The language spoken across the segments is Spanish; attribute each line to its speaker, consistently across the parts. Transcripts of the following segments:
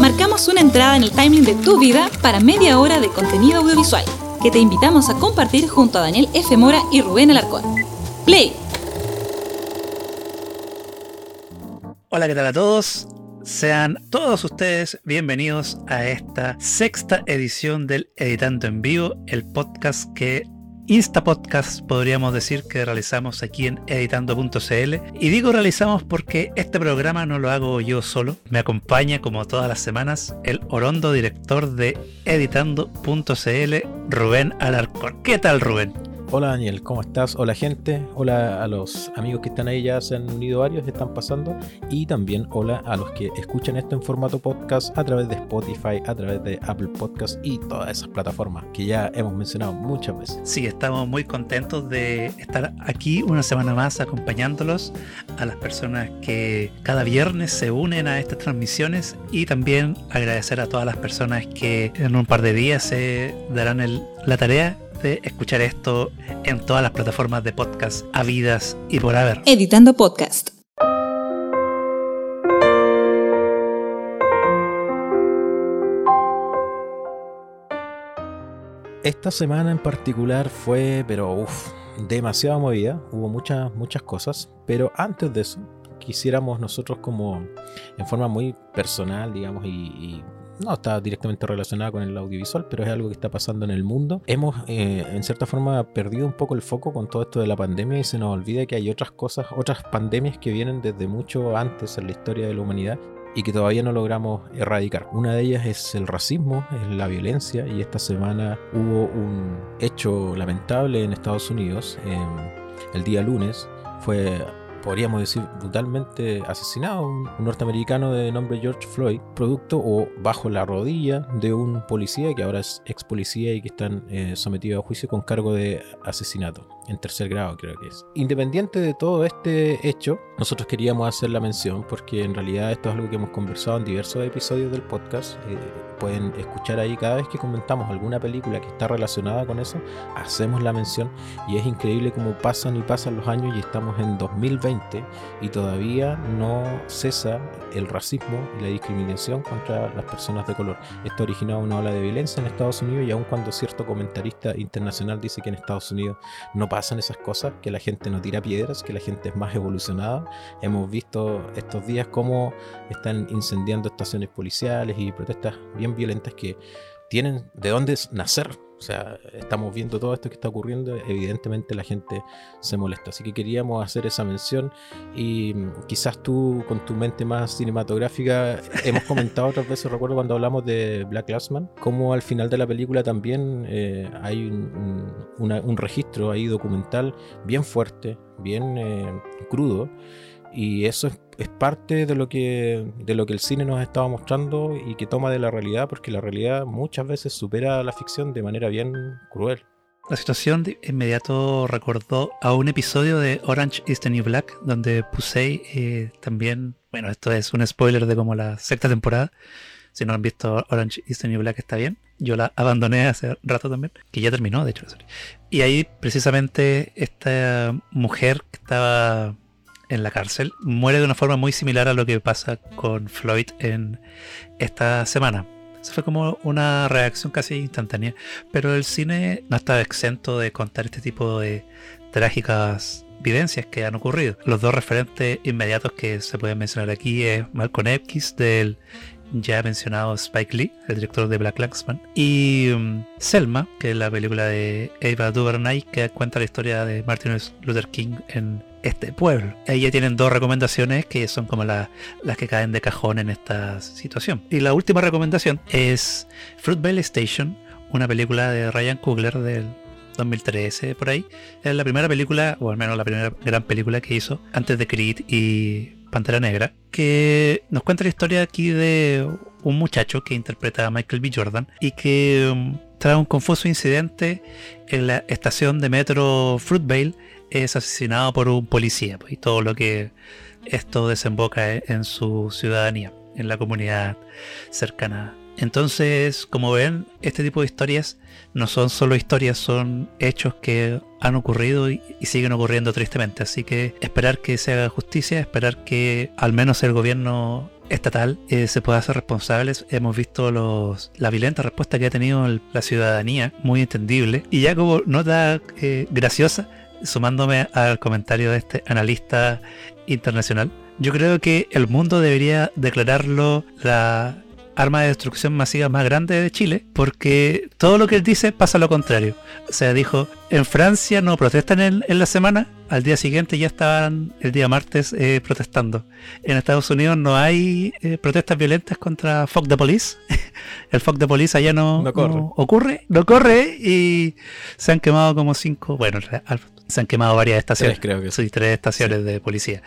Speaker 1: Marcamos una entrada en el timing de tu vida para media hora de contenido audiovisual que te invitamos a compartir junto a Daniel F. Mora y Rubén Alarcón. Play.
Speaker 2: Hola, ¿qué tal a todos? Sean todos ustedes bienvenidos a esta sexta edición del Editando en Vivo, el podcast que Insta Podcast podríamos decir que realizamos aquí en editando.cl. Y digo realizamos porque este programa no lo hago yo solo. Me acompaña como todas las semanas el orondo director de editando.cl, Rubén Alarcón. ¿Qué tal Rubén?
Speaker 3: Hola Daniel, ¿cómo estás? Hola gente, hola a los amigos que están ahí, ya se han unido varios, están pasando, y también hola a los que escuchan esto en formato podcast a través de Spotify, a través de Apple Podcast y todas esas plataformas que ya hemos mencionado muchas veces.
Speaker 2: Sí, estamos muy contentos de estar aquí una semana más acompañándolos a las personas que cada viernes se unen a estas transmisiones y también agradecer a todas las personas que en un par de días se darán la tarea de escuchar esto en todas las plataformas de podcast habidas y por haber.
Speaker 1: Editando podcast.
Speaker 3: Esta semana en particular fue, pero uff, demasiado movida, hubo muchas, muchas cosas, pero antes de eso, quisiéramos nosotros como en forma muy personal, digamos, y, y no está directamente relacionada con el audiovisual, pero es algo que está pasando en el mundo. Hemos, eh, en cierta forma, perdido un poco el foco con todo esto de la pandemia y se nos olvida que hay otras cosas, otras pandemias que vienen desde mucho antes en la historia de la humanidad y que todavía no logramos erradicar. Una de ellas es el racismo, es la violencia y esta semana hubo un hecho lamentable en Estados Unidos. el día lunes fue podríamos decir, brutalmente asesinado, un, norteamericano de nombre George Floyd, producto o bajo la rodilla de un policía que ahora es ex policía y que están eh, sometidos a juicio con cargo de asesinato en tercer grado creo que es. Independiente de todo este hecho, nosotros queríamos hacer la mención porque en realidad esto es algo que hemos conversado en diversos episodios del podcast. Eh, pueden escuchar ahí cada vez que comentamos alguna película que está relacionada con eso, hacemos la mención y es increíble cómo pasan y pasan los años y estamos en 2020 y todavía no cesa el racismo y la discriminación contra las personas de color. Esto ha originado una ola de violencia en Estados Unidos y aun cuando cierto comentarista internacional dice que en Estados Unidos no pasan esas cosas, que la gente no tira piedras, que la gente es más evolucionada. Hemos visto estos días cómo están incendiando estaciones policiales y protestas bien violentas que tienen de dónde nacer. O sea, estamos viendo todo esto que está ocurriendo, evidentemente la gente se molesta. Así que queríamos hacer esa mención y mm, quizás tú con tu mente más cinematográfica hemos comentado otras veces, recuerdo cuando hablamos de Black Lastman, como al final de la película también eh, hay un, un, registro ahí documental bien fuerte, bien eh, crudo y eso es es parte de lo que de lo que el cine nos ha estado mostrando y que toma de la realidad porque la realidad muchas veces supera la ficción de manera bien cruel.
Speaker 2: La situación de inmediato recordó a un episodio de Orange is the New Black donde Pusey eh, también, bueno, esto es un spoiler de como la sexta temporada. Si no han visto Orange is the New Black está bien. Yo la abandoné hace rato también, que ya terminó, de hecho. Y ahí precisamente esta mujer que estaba en la cárcel, muere de una forma muy similar a lo que pasa con Floyd en esta semana. Eso fue como una reacción casi instantánea. Pero el cine no está exento de contar este tipo de trágicas vivencias que han ocurrido. Los dos referentes inmediatos que se pueden mencionar aquí es Malcolm X del ya mencionado Spike Lee, el director de Black Klansman, y um, Selma, que es la película de Ava DuVernay que cuenta la historia de Martin Luther King en este pueblo. Ahí ya tienen dos recomendaciones que son como las que caen de cajón en esta situación. Y la última recomendación es Fruitvale Station, una película de Ryan Coogler del 2013 por ahí. Es la primera película, o al menos la primera gran película que hizo antes de Creed y Pantera Negra, que nos cuenta la historia aquí de un muchacho que interpreta a Michael B. Jordan y que um, trae un confuso incidente en la estación de metro Fruitvale es asesinado por un policía pues, y todo lo que esto desemboca en su ciudadanía, en la comunidad cercana. Entonces, como ven, este tipo de historias no son solo historias, son hechos que han ocurrido y, siguen ocurriendo tristemente. Así que esperar que se haga justicia, esperar que al menos el gobierno estatal eh, se pueda hacer responsables. Hemos visto los, la violenta respuesta que ha tenido la ciudadanía, muy entendible. Y ya como nota eh, graciosa, sumándome al comentario de este analista internacional, yo creo que el mundo debería declararlo la arma de destrucción masiva más grande de Chile, porque todo lo que él dice pasa lo contrario. O sea, dijo, en Francia no protestan en, la semana, al día siguiente ya estaban el día martes eh, protestando. En Estados Unidos no hay eh, protestas violentas contra Fuck the Police. el Fuck the Police allá no, ocurre, no corre y se han quemado como cinco, bueno, se han quemado varias estaciones,
Speaker 3: creo que
Speaker 2: sí. tres estaciones de policía.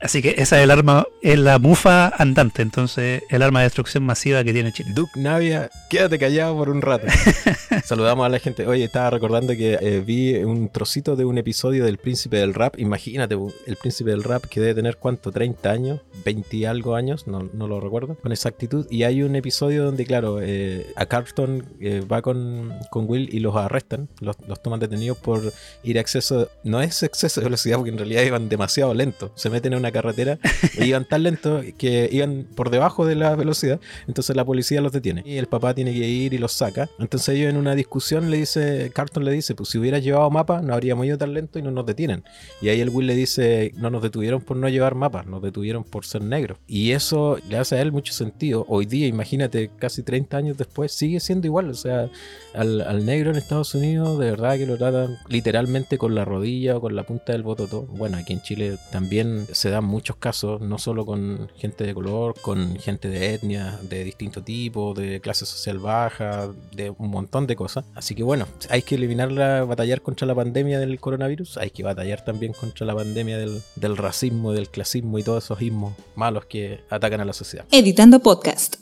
Speaker 2: Así que esa es el arma, es la mufa andante, entonces el arma de destrucción masiva que tiene Chile.
Speaker 3: Duke Navia, quédate callado por un rato. Saludamos a la gente. Oye, estaba recordando que eh, vi un trocito de un episodio del Príncipe del Rap. Imagínate, el Príncipe del Rap que debe tener cuánto, 30 años, 20 y algo años, no, no lo recuerdo con exactitud. Y hay un episodio donde, claro, eh, a Carlton eh, va con, con, Will y los arrestan, los, los, toman detenidos por ir a exceso, no es exceso de velocidad porque en realidad iban demasiado lento. Se meten en una carretera e iban tan lento que iban por debajo de la velocidad. Entonces la policía los detiene. Y el papá tiene que ir y los saca. Entonces ellos en una discusión le dice, Carton le dice, pues si hubieras llevado mapa no habríamos ido tan lento y no nos detienen. Y ahí el Will le dice, no nos detuvieron por no llevar mapas, nos detuvieron por ser negros. Y eso le hace a él mucho sentido. Hoy día, imagínate, casi 30 años después, sigue siendo igual. O sea, al, al negro en Estados Unidos de verdad que lo tratan literalmente con la rodilla o con la punta del bototó. Bueno, aquí en Chile también se da muchos casos, no solo con gente de color, con gente de etnia, de distinto tipo, de clase social baja, de un montón de cosas. Así que bueno, hay que eliminarla, batallar contra la pandemia del coronavirus, hay que batallar también contra la pandemia del, del racismo, del clasismo y todos esos ismos malos que atacan a la sociedad.
Speaker 1: Editando podcast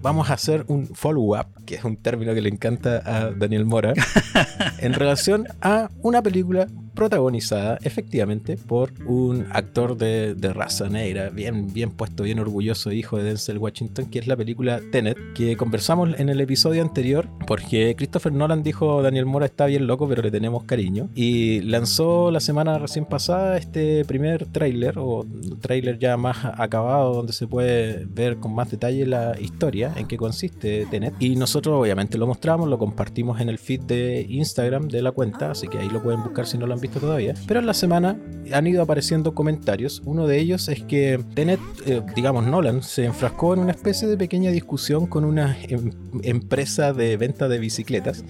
Speaker 3: vamos a hacer un follow-up, que es un término que le encanta a Daniel Mora, en relación a una película protagonizada efectivamente por un actor de, raza negra, bien, bien puesto, bien orgulloso, hijo de Denzel Washington, que es la película Tenet, que conversamos en el episodio anterior, porque Christopher Nolan dijo Daniel Mora está bien loco, pero le tenemos cariño, y lanzó la semana recién pasada este primer tráiler, o tráiler ya más acabado, donde se puede ver con más detalle la historia, en qué consiste Tenet, y nosotros obviamente lo mostramos, lo compartimos en el feed de Instagram de la cuenta, así que ahí lo pueden buscar si no lo han visto todavía, pero en la semana han ido apareciendo comentarios. Uno de ellos es que Tenet, eh, digamos Nolan, se enfrascó en una especie de pequeña discusión con una em, empresa de venta de bicicletas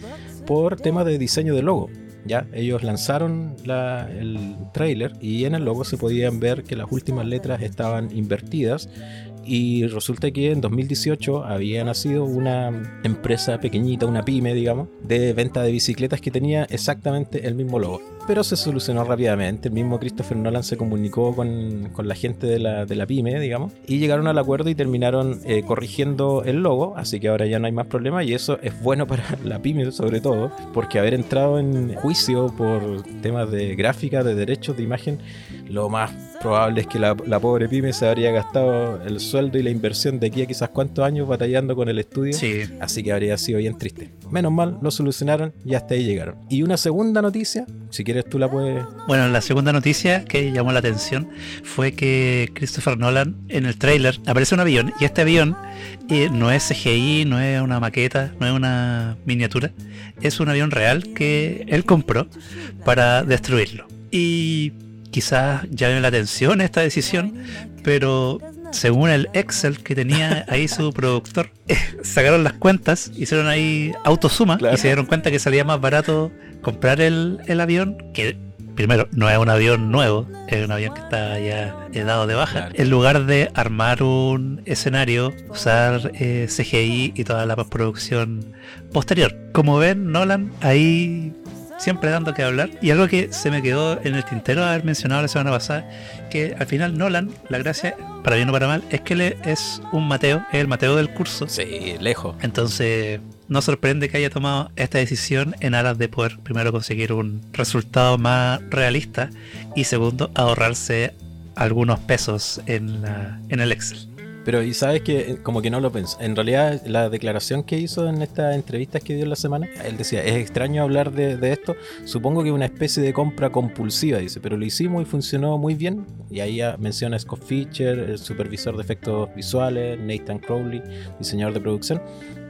Speaker 3: por tema de diseño de logo. ¿ya? Ellos lanzaron el trailer y en el logo se podían ver que las últimas letras estaban invertidas y resulta que en 2018 había nacido una empresa pequeñita, una pyme, digamos, de venta de bicicletas que tenía exactamente el mismo logo. Pero se solucionó rápidamente. El mismo Christopher Nolan se comunicó con, con la gente de la, de la, pyme, digamos, y llegaron al acuerdo y terminaron eh, corrigiendo el logo. Así que ahora ya no hay más problema. Y eso es bueno para la pyme, sobre todo, porque haber entrado en juicio por temas de gráfica, de derechos de imagen, lo más probable es que la, pobre pyme se habría gastado el sueldo y la inversión de aquí a quizás cuántos años batallando con el estudio.
Speaker 2: Sí.
Speaker 3: Así que habría sido bien triste. Menos mal, lo solucionaron y hasta ahí llegaron. Y una segunda noticia, si tú la puedes...
Speaker 2: Bueno, la segunda noticia que llamó la atención fue que Christopher Nolan en el trailer aparece un avión y este avión eh, no es CGI, no es una maqueta, no es una miniatura, es un avión real que él compró para destruirlo. Y quizás llame la atención esta decisión, pero según el Excel que tenía ahí su productor, sacaron las cuentas, hicieron ahí autosuma y se dieron cuenta que salía más barato comprar el, avión, que primero no es un avión nuevo, es un avión que está ya dado de baja, en lugar de armar un escenario, usar eh, CGI y toda la postproducción posterior. Como ven, Nolan ahí siempre dando que hablar. Y algo que se me quedó en el tintero haber mencionado la semana pasada, que al final Nolan, la gracia, para bien o para mal, es que él es un Mateo, es el Mateo del curso.
Speaker 3: Sí, lejos.
Speaker 2: Entonces, no sorprende que haya tomado esta decisión en aras de poder, primero, conseguir un resultado más realista y segundo, ahorrarse algunos pesos en, la, en el Excel.
Speaker 3: Pero y sabes que eh, como que no lo pensó. En realidad la declaración que hizo en estas entrevistas que dio en la semana, él decía, es extraño hablar de, de esto, supongo que una especie de compra compulsiva, dice, pero lo hicimos y funcionó muy bien. Y ahí menciona Scott Fischer, el supervisor de efectos visuales, Nathan Crowley, diseñador de producción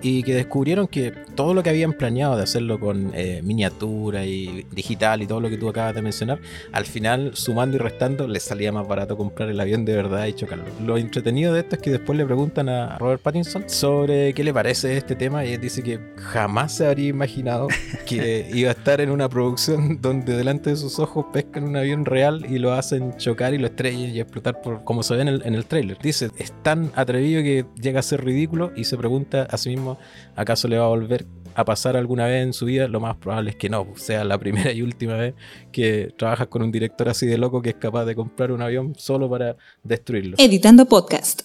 Speaker 3: y que descubrieron que todo lo que habían planeado de hacerlo con eh, miniatura y digital y todo lo que tú acabas de mencionar, al final sumando y restando les salía más barato comprar el avión de verdad y chocarlo. Lo entretenido de esto es que después le preguntan a Robert Pattinson sobre qué le parece este tema y él dice que jamás se habría imaginado que iba a estar en una producción donde delante de sus ojos pescan un avión real y lo hacen chocar y lo estrellen y explotar por como se ve en el, en el trailer. Dice, es tan atrevido que llega a ser ridículo y se pregunta a sí mismo ¿acaso le va a volver a pasar alguna vez en su vida? Lo más probable es que no, sea la primera y última vez que trabajas con un director así de loco que es capaz de comprar un avión solo para destruirlo.
Speaker 1: Editando podcast.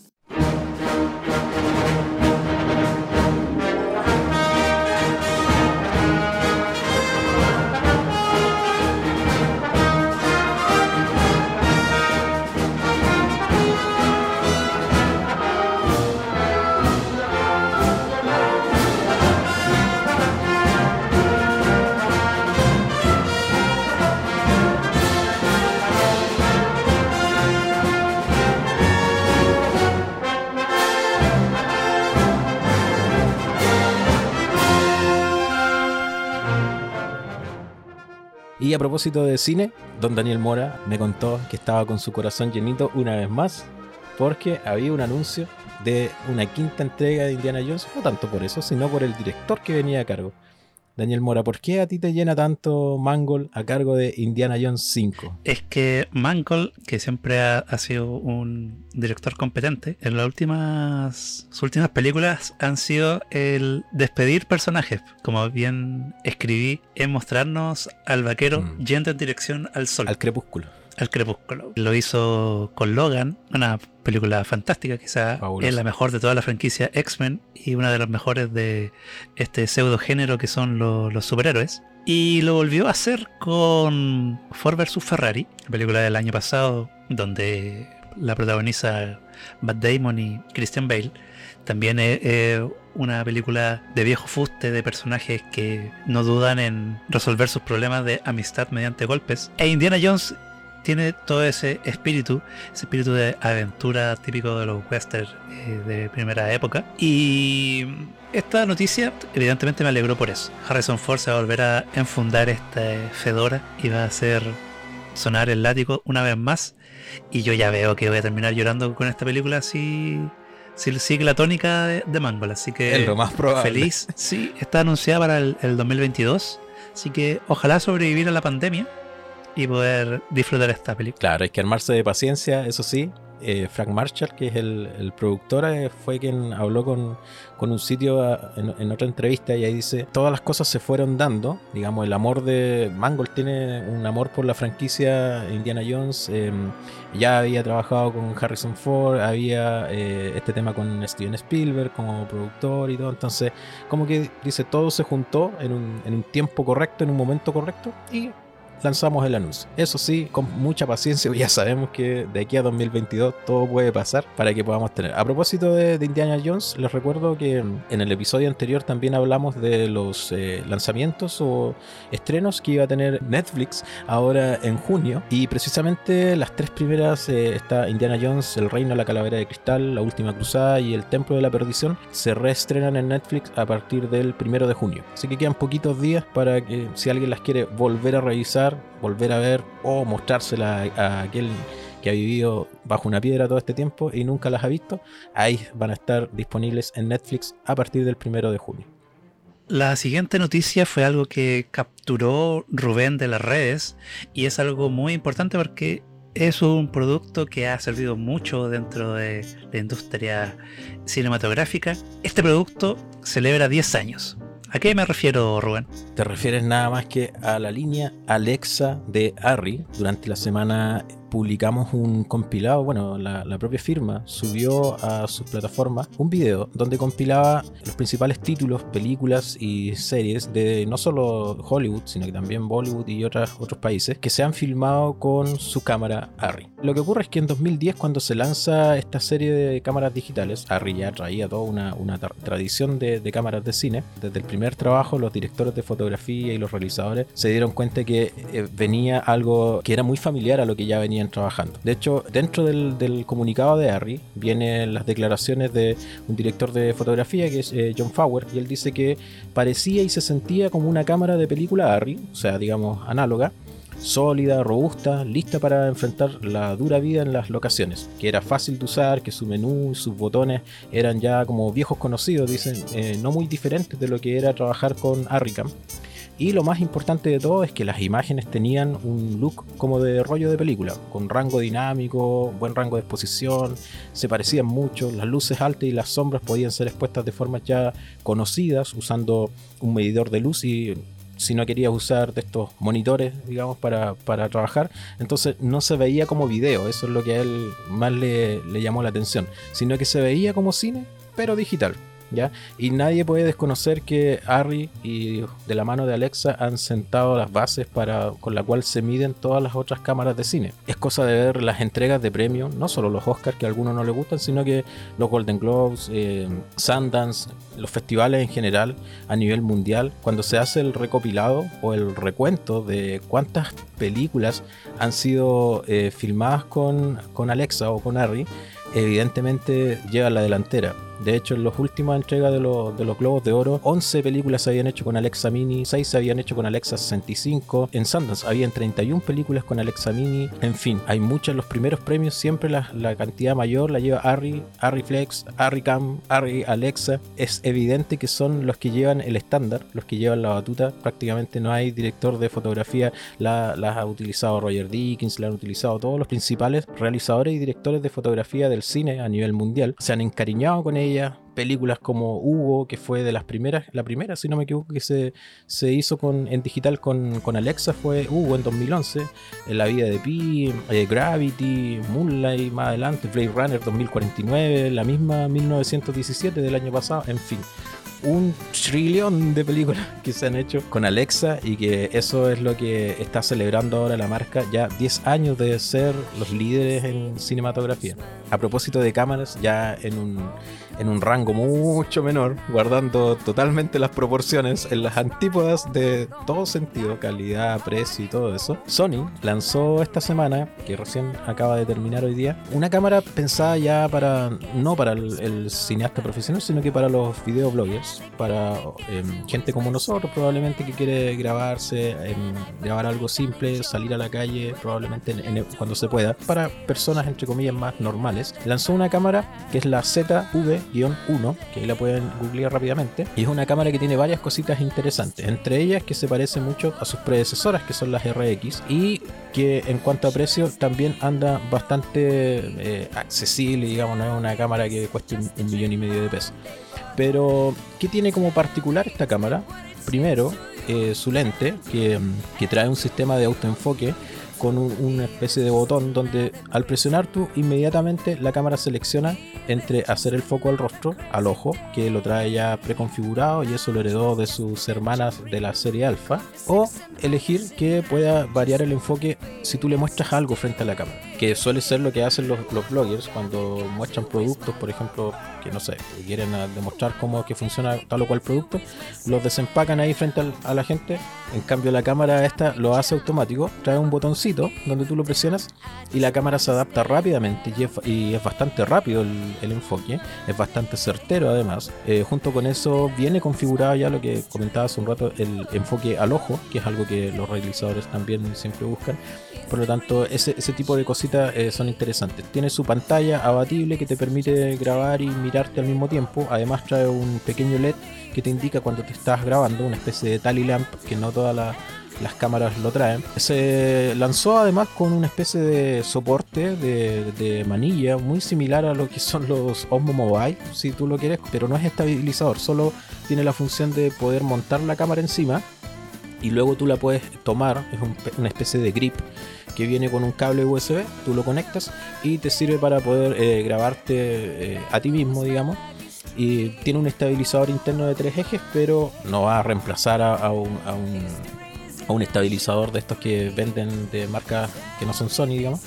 Speaker 3: Y a propósito de cine, don Daniel Mora me contó que estaba con su corazón llenito una vez más, porque había un anuncio de una quinta entrega de Indiana Jones, no tanto por eso, sino por el director que venía a cargo. Daniel Mora, ¿por qué a ti te llena tanto Mangold a cargo de Indiana Jones 5?
Speaker 2: Es que Mangold, que siempre ha, ha sido un director competente, en las últimas, sus últimas películas han sido el despedir personajes, como bien escribí, en mostrarnos al vaquero
Speaker 3: Mm.
Speaker 2: yendo en dirección al sol.
Speaker 3: Al crepúsculo.
Speaker 2: Al crepúsculo. Lo hizo con Logan, una película fantástica, quizá es la mejor de toda la franquicia X-Men y una de las mejores de este pseudo género que son lo- los superhéroes. Y lo volvió a hacer con Ford vs Ferrari, la película del año pasado, donde la protagoniza Matt Damon y Christian Bale. También es es una película de viejo fuste de personajes que no dudan en resolver sus problemas de amistad mediante golpes. E Indiana Jones tiene todo ese espíritu, ese espíritu de aventura típico de los westerns eh, de primera época. Y esta noticia evidentemente me alegró por eso. Harrison Ford se va a volver a enfundar esta fedora y va a hacer sonar el látigo una vez más. Y yo ya veo que voy a terminar llorando con esta película si sigue la tónica de, de Mangold. Así que
Speaker 3: es lo más probable.
Speaker 2: feliz. Sí, está anunciada para el, el 2022. Así que ojalá sobrevivir a la pandemia y poder disfrutar esta película.
Speaker 3: Claro, hay que armarse de paciencia, eso sí. Eh, Frank Marshall, que es el, el productor, eh, fue quien habló con, con un sitio ah, en, en otra entrevista y ahí dice, todas las cosas se fueron dando, digamos, el amor de Mangold tiene un amor por la franquicia Indiana Jones, eh, ya había trabajado con Harrison Ford, había eh, este tema con Steven Spielberg como productor y todo, entonces como que dice, todo se juntó en un, en un tiempo correcto, en un momento correcto y lanzamos el anuncio. Eso sí, con mucha paciencia, ya sabemos que de aquí a 2022 todo puede pasar para que podamos tener. A propósito de, Indiana Jones, les recuerdo que en el episodio anterior también hablamos de los eh, lanzamientos o estrenos que iba a tener Netflix ahora en junio. Y precisamente las tres primeras, eh, está Indiana Jones, El Reino de la Calavera de Cristal, La Última Cruzada y El Templo de la Perdición, se reestrenan en Netflix a partir del primero de junio. Así que quedan poquitos días para que si alguien las quiere volver a revisar, volver a ver o mostrársela a, a aquel que ha vivido bajo una piedra todo este tiempo y nunca las ha visto, ahí van a estar disponibles en Netflix a partir del primero de junio.
Speaker 2: La siguiente noticia fue algo que capturó Rubén de las redes y es algo muy importante porque es un producto que ha servido mucho dentro de la industria cinematográfica. Este producto celebra 10 años. ¿A qué me refiero, Rubén?
Speaker 3: Te refieres nada más que a la línea Alexa de Harry. Durante la semana publicamos un compilado, bueno, la, propia firma subió a sus plataformas un video donde compilaba los principales títulos, películas y series de no solo Hollywood, sino que también Bollywood y otras, otros países que se han filmado con su cámara Arri. Lo que ocurre es que en 2010 cuando se lanza esta serie de cámaras digitales, Arri ya traía toda una, una tradición de, cámaras de cine. Desde el primer trabajo los directores de fotografía y los realizadores se dieron cuenta que eh, venía algo que era muy familiar a lo que ya trabajando. De hecho, dentro del, comunicado de Arri vienen las declaraciones de un director de fotografía que es eh, John Fowler y él dice que parecía y se sentía como una cámara de película Arri, o sea, digamos análoga, sólida, robusta, lista para enfrentar la dura vida en las locaciones, que era fácil de usar, que su menú sus botones eran ya como viejos conocidos, dicen, eh, no muy diferentes de lo que era trabajar con Arricam. Y lo más importante de todo es que las imágenes tenían un look como de rollo de película, con rango dinámico, buen rango de exposición, se parecían mucho, las luces altas y las sombras podían ser expuestas de formas ya conocidas usando un medidor de luz y si no querías usar de estos monitores, digamos, para, trabajar, entonces no se veía como video, eso es lo que a él más le llamó la atención, sino que se veía como cine, pero digital. Y nadie puede desconocer que Harry y de la mano de Alexa han sentado las bases para, con la cual se miden todas las otras cámaras de cine. Es cosa de ver las entregas de premios, no solo los Oscars que a algunos no les gustan, sino que los Golden Globes, eh, Sundance, los festivales en general a nivel mundial, cuando se hace el recopilado o el recuento de cuántas películas han sido eh, filmadas con, con Alexa o con Harry, evidentemente lleva la delantera. De hecho, en las últimas entregas de, los, de los Globos de Oro, 11 películas se habían hecho con Alexa Mini, 6 se habían hecho con Alexa 65. En Sundance habían 31 películas con Alexa Mini. En fin, hay muchos. Los primeros premios siempre la, cantidad mayor la lleva Arri, Arri Flex, Arri Cam, Arri Alexa. Es evidente que son los que llevan el estándar, los que llevan la batuta. Prácticamente no hay director de fotografía. La, ha utilizado Roger Dickens, la han utilizado todos los principales realizadores y directores de fotografía del cine a nivel mundial. Se han encariñado con ella películas como Hugo, que fue de las primeras, la primera, si no me equivoco, que se, se hizo con, en digital con, con Alexa fue Hugo en 2011, en La vida de Pi, eh, Gravity, Moonlight más adelante, Blade Runner 2049, la misma 1917 del año pasado, en fin un trillón de películas que se han hecho con Alexa y que eso es lo que está celebrando ahora la marca, ya 10 años de ser los líderes en cinematografía. A propósito de cámaras, ya en un en un rango mucho menor, guardando totalmente las proporciones en las antípodas de todo sentido, calidad, precio y todo eso. Sony lanzó esta semana, que recién acaba de terminar hoy día, una cámara pensada ya para, no para el, cineasta profesional, sino que para los videobloggers, para em, gente como nosotros probablemente que quiere grabarse, em, grabar algo simple, salir a la calle probablemente cuando se pueda, para personas entre comillas más normales. Lanzó una cámara que es la ZV 1, que ahí la pueden googlear rápidamente, y es una cámara que tiene varias cositas interesantes, entre ellas que se parece mucho a sus predecesoras, que son las RX, y que en cuanto a precio también anda bastante eh, accesible, digamos, no es una cámara que cueste un, millón y medio de pesos. Pero, ¿qué tiene como particular esta cámara? Primero, eh, su lente, que, que trae un sistema de autoenfoque con una especie de botón donde al presionar tú inmediatamente la cámara selecciona entre hacer el foco al rostro, al ojo, que lo trae ya preconfigurado y eso lo heredó de sus hermanas de la serie alfa, o elegir que pueda variar el enfoque si tú le muestras algo frente a la cámara, que suele ser lo que hacen los, los bloggers cuando muestran productos, por ejemplo, que no sé, quieren demostrar cómo que funciona tal o cual producto, los desempacan ahí frente a la gente. En cambio, la cámara esta lo hace automático, trae un botoncito donde tú lo presionas y la cámara se adapta rápidamente y es, bastante rápido el, enfoque, es bastante certero además. Eh, junto con eso viene configurado ya lo que comentaba hace un rato, el enfoque al ojo, que es algo que los realizadores también siempre buscan. Por lo tanto, ese, ese tipo de cositas eh, son interesantes. Tiene su pantalla abatible que te permite grabar y al mismo tiempo. Además trae un pequeño LED que te indica cuando te estás grabando, una especie de tally lamp que no todas las cámaras lo traen. Se lanzó además con una especie de soporte de, manilla muy similar a lo que son los Osmo Mobile, si tú lo quieres, pero no es estabilizador, solo tiene la función de poder montar la cámara encima y luego tú la puedes tomar, es una especie de grip que viene con un cable USB, tú lo conectas y te sirve para poder eh, grabarte eh, a ti mismo, digamos. Y tiene un estabilizador interno de tres ejes, pero no va a reemplazar a, un, un un estabilizador de estos que venden de marcas que no son Sony, digamos,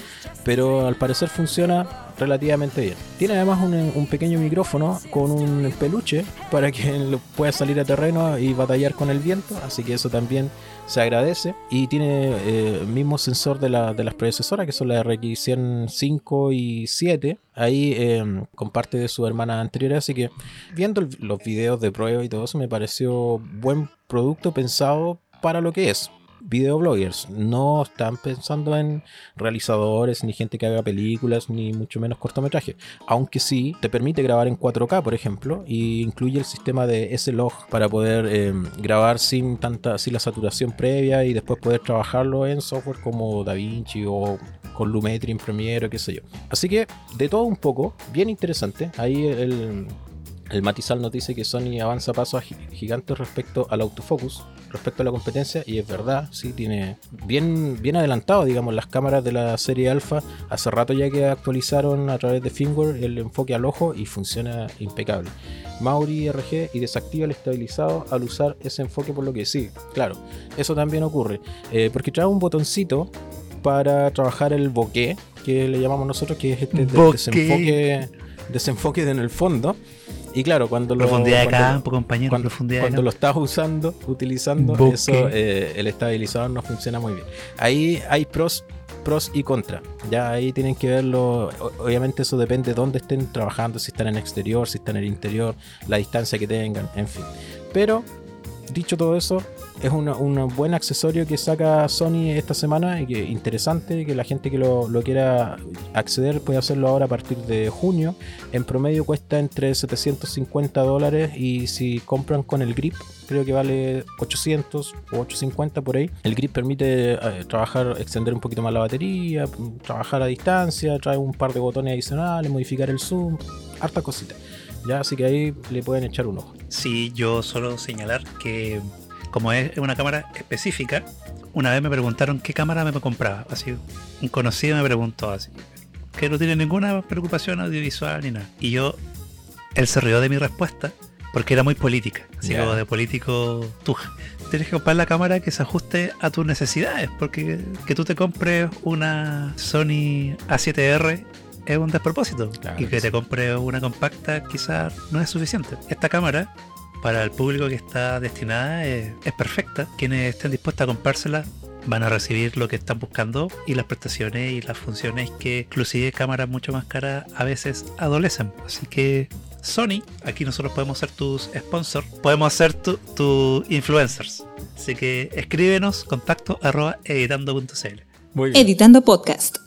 Speaker 3: pero al parecer funciona relativamente bien. Tiene además un, pequeño micrófono con un peluche para que pueda salir a terreno y batallar con el viento, así que eso también se agradece. Y tiene eh, el mismo sensor de, la, de, las predecesoras, que son la RX100 5 y 7, ahí eh, comparte de su hermana anterior, así que viendo los videos de prueba y todo eso me pareció buen producto pensado para lo que es. Videobloggers no están pensando en realizadores, ni gente que haga películas, ni mucho menos cortometrajes. Aunque sí te permite grabar en 4K, por ejemplo, y incluye el sistema de S-Log para poder eh, grabar sin tanta, sin la saturación previa y después poder trabajarlo en software como DaVinci o con Lumetri en Premiere qué sé yo. Así que de todo un poco, bien interesante. Ahí el, el Matizal nos dice que Sony avanza pasos gigantes respecto al autofocus, respecto a la competencia, y es verdad, sí, tiene bien, bien adelantado, digamos, las cámaras de la serie Alpha. Hace rato ya que actualizaron a través de firmware el enfoque al ojo y funciona impecable. Mauri RG y desactiva el estabilizado al usar ese enfoque, por lo que sí, claro, eso también ocurre, eh, porque trae un botoncito para trabajar el bokeh, que le llamamos nosotros, que es este desenfoque, desenfoque en el fondo y claro, cuando lo.
Speaker 2: Profundidad de campo, compañero,
Speaker 3: cuando,
Speaker 2: profundidad
Speaker 3: Cuando lo estás usando, utilizando, eso, eh, el estabilizador no funciona muy bien. Ahí hay pros pros y contras. Ya ahí tienen que verlo. Obviamente eso depende de dónde estén trabajando, si están en exterior, si están en el interior, la distancia que tengan, en fin. Pero, dicho todo eso, es un buen accesorio que saca Sony esta semana y que interesante que la gente que lo, quiera acceder puede hacerlo ahora a partir de junio. En promedio cuesta entre 750 dólares y si compran con el grip creo que vale 800 o 850 por ahí. El grip permite eh, trabajar, extender un poquito más la batería, trabajar a distancia, trae un par de botones adicionales, modificar el zoom, harta cosita. Ya, así que ahí le pueden echar un ojo.
Speaker 2: Sí, yo solo señalar que como es una cámara específica, una vez me preguntaron qué cámara me compraba. Así, un conocido me preguntó así, que no tiene ninguna preocupación audiovisual ni nada. Y yo, él se rió de mi respuesta porque era muy política, así como de político tuja. Tienes que comprar la cámara que se ajuste a tus necesidades, porque que tú te compres una Sony A7R es un despropósito. y que te compres una compacta quizás no es suficiente. Esta cámara para el público que está destinada es, perfecta. Quienes estén dispuestos a comprársela van a recibir lo que están buscando y las prestaciones y las funciones que inclusive cámaras mucho más caras a veces adolecen. Así que Sony, aquí nosotros podemos ser tus sponsors, podemos ser tus tu influencers. Así que escríbenos contacto arroba editando.cl.
Speaker 1: Editando podcast.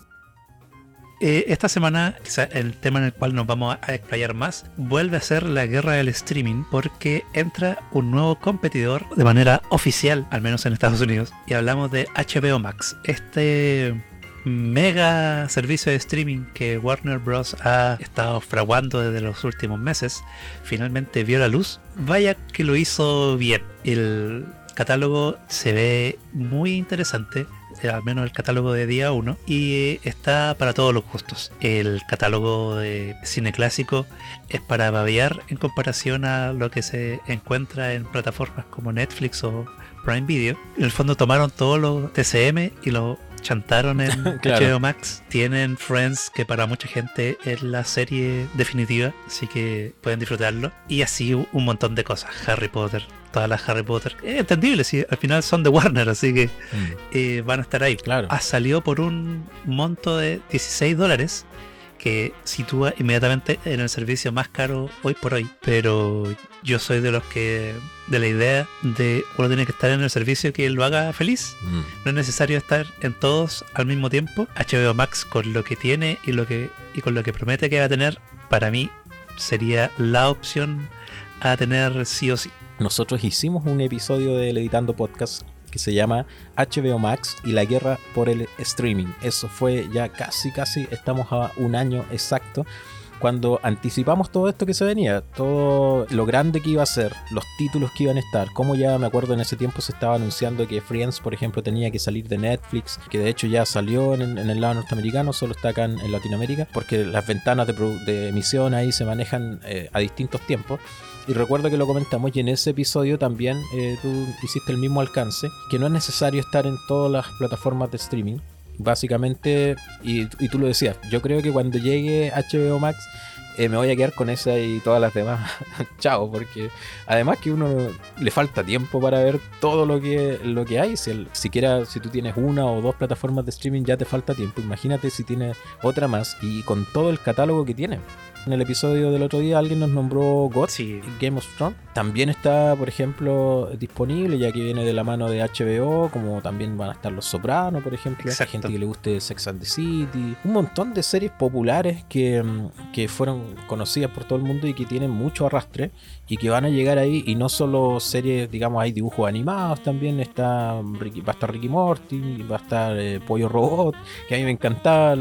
Speaker 2: Eh, esta semana, el tema en el cual nos vamos a explayar más, vuelve a ser la guerra del streaming porque entra un nuevo competidor de manera oficial, al menos en Estados Unidos, y hablamos de HBO Max. Este mega servicio de streaming que Warner Bros. ha estado fraguando desde los últimos meses, finalmente vio la luz. Vaya que lo hizo bien. El catálogo se ve muy interesante al menos el catálogo de día 1, y está para todos los gustos. El catálogo de cine clásico es para babear en comparación a lo que se encuentra en plataformas como Netflix o Prime Video. En el fondo tomaron todos los TCM y lo chantaron en HBO Max. Tienen Friends, que para mucha gente es la serie definitiva, así que pueden disfrutarlo. Y así un montón de cosas. Harry Potter, todas las Harry Potter. Es entendible, si al final son de Warner, así que mm. eh, van a estar ahí.
Speaker 3: Claro.
Speaker 2: Ha salido por un monto de 16 dólares que sitúa inmediatamente en el servicio más caro hoy por hoy. Pero yo soy de los que, de la idea de uno tiene que estar en el servicio que lo haga feliz. Mm. No es necesario estar en todos al mismo tiempo. HBO Max con lo que tiene y lo que y con lo que promete que va a tener, para mí sería la opción a tener sí o sí.
Speaker 3: Nosotros hicimos un episodio del Editando Podcast que se llama HBO Max y la guerra por el streaming. Eso fue ya casi, casi, estamos a un año exacto. cuando anticipamos todo esto que se venía, todo lo grande que iba a ser, los títulos que iban a estar, como ya me acuerdo en ese tiempo se estaba anunciando que Friends, por ejemplo, tenía que salir de Netflix, que de hecho ya salió en, el lado norteamericano, solo está acá en, Latinoamérica, porque las ventanas de, emisión ahí se manejan eh, a distintos tiempos. Y recuerdo que lo comentamos y en ese episodio también eh, tú hiciste el mismo alcance, que no es necesario estar en todas las plataformas de streaming. Básicamente, y, tú lo decías, yo creo que cuando llegue HBO Max eh, me voy a quedar con esa y todas las demás. Chao, porque además que uno le falta tiempo para ver todo lo que, lo que hay. Si siquiera si tú tienes una o dos plataformas de streaming ya te falta tiempo. Imagínate si tienes otra más y con todo el catálogo que tiene. En el episodio del otro día alguien nos nombró God, Game of Thrones. También está, por ejemplo, disponible, ya que viene de la mano de HBO, como también van a estar Los Sopranos, por ejemplo. Hay gente que le guste Sex and the City. Un montón de series populares que, mm, que fueron conocidas por todo el mundo y que tienen mucho arrastre y que van a llegar ahí. Y no solo series, digamos, hay dibujos animados también. Está va a estar Ricky Morty, va a estar eh, Pollo Robot, que a mí me encantaba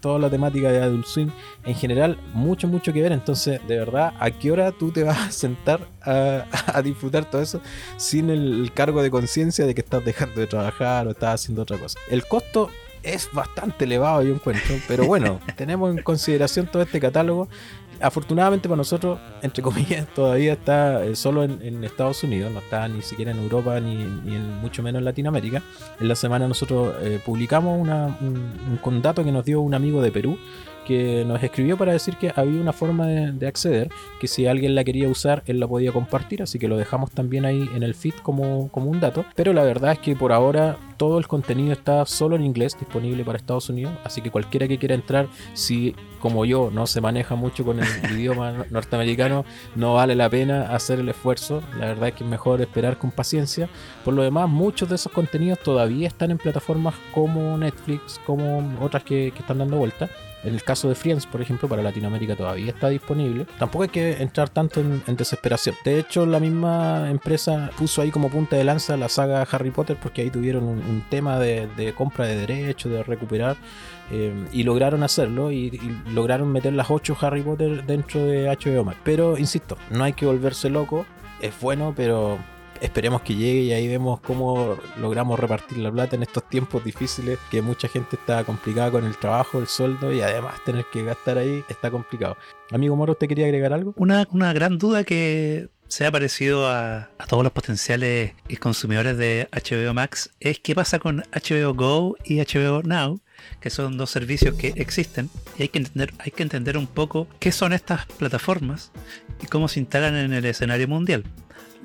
Speaker 3: toda la temática de Adult Swim. En general, mucho, mucho que ver. Entonces, de verdad, ¿a qué hora tú te vas a sentar a, disfrutar todo eso sin el, cargo de conciencia de que estás dejando de trabajar o estás haciendo otra cosa? El costo es bastante elevado, yo encuentro, pero bueno, tenemos en consideración todo este catálogo. Afortunadamente para nosotros, entre comillas, todavía está eh, solo en, Estados Unidos, no está ni siquiera en Europa ni, mucho menos en Latinoamérica. En la semana nosotros eh, publicamos un, un, dato que nos dio un amigo de Perú que nos escribió para decir que había una forma de, acceder, que si alguien la quería usar, él la podía compartir, así que lo dejamos también ahí en el feed como, como un dato. Pero la verdad es que por ahora todo el contenido está solo en inglés, disponible para Estados Unidos, así que cualquiera que quiera entrar, si como yo no se maneja mucho con el idioma norteamericano, no vale la pena hacer el esfuerzo. La verdad es que es mejor esperar con paciencia. Por lo demás, muchos de esos contenidos todavía están en plataformas como Netflix, como otras que, que están dando vuelta. En el caso de Friends, por ejemplo, para Latinoamérica todavía está disponible. Tampoco hay que entrar tanto en, desesperación. De hecho, la misma empresa puso ahí como punta de lanza la saga Harry Potter porque ahí tuvieron un, tema de, compra de derechos, de recuperar. Eh, y lograron hacerlo y, lograron meter las 8 Harry Potter dentro de HBO Max. Pero insisto, no hay que volverse loco. Es bueno, pero esperemos que llegue y ahí vemos cómo logramos repartir la plata en estos tiempos difíciles que mucha gente está complicada con el trabajo, el sueldo y además tener que gastar ahí está complicado. Amigo Moro, ¿usted quería agregar algo?
Speaker 2: Una, una gran duda que se ha parecido a, a, todos los potenciales consumidores de HBO Max es qué pasa con HBO Go y HBO Now, que son dos servicios que existen y hay que entender, hay que entender un poco qué son estas plataformas y cómo se instalan en el escenario mundial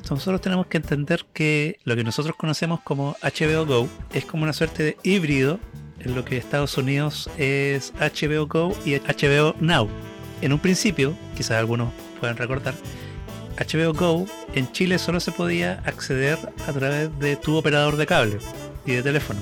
Speaker 2: nosotros tenemos que entender que lo que nosotros conocemos como HBO Go es como una suerte de híbrido en lo que Estados Unidos es HBO Go y HBO Now. En un principio, quizás algunos puedan recordar, HBO Go en Chile solo se podía acceder a través de tu operador de cable y de teléfono.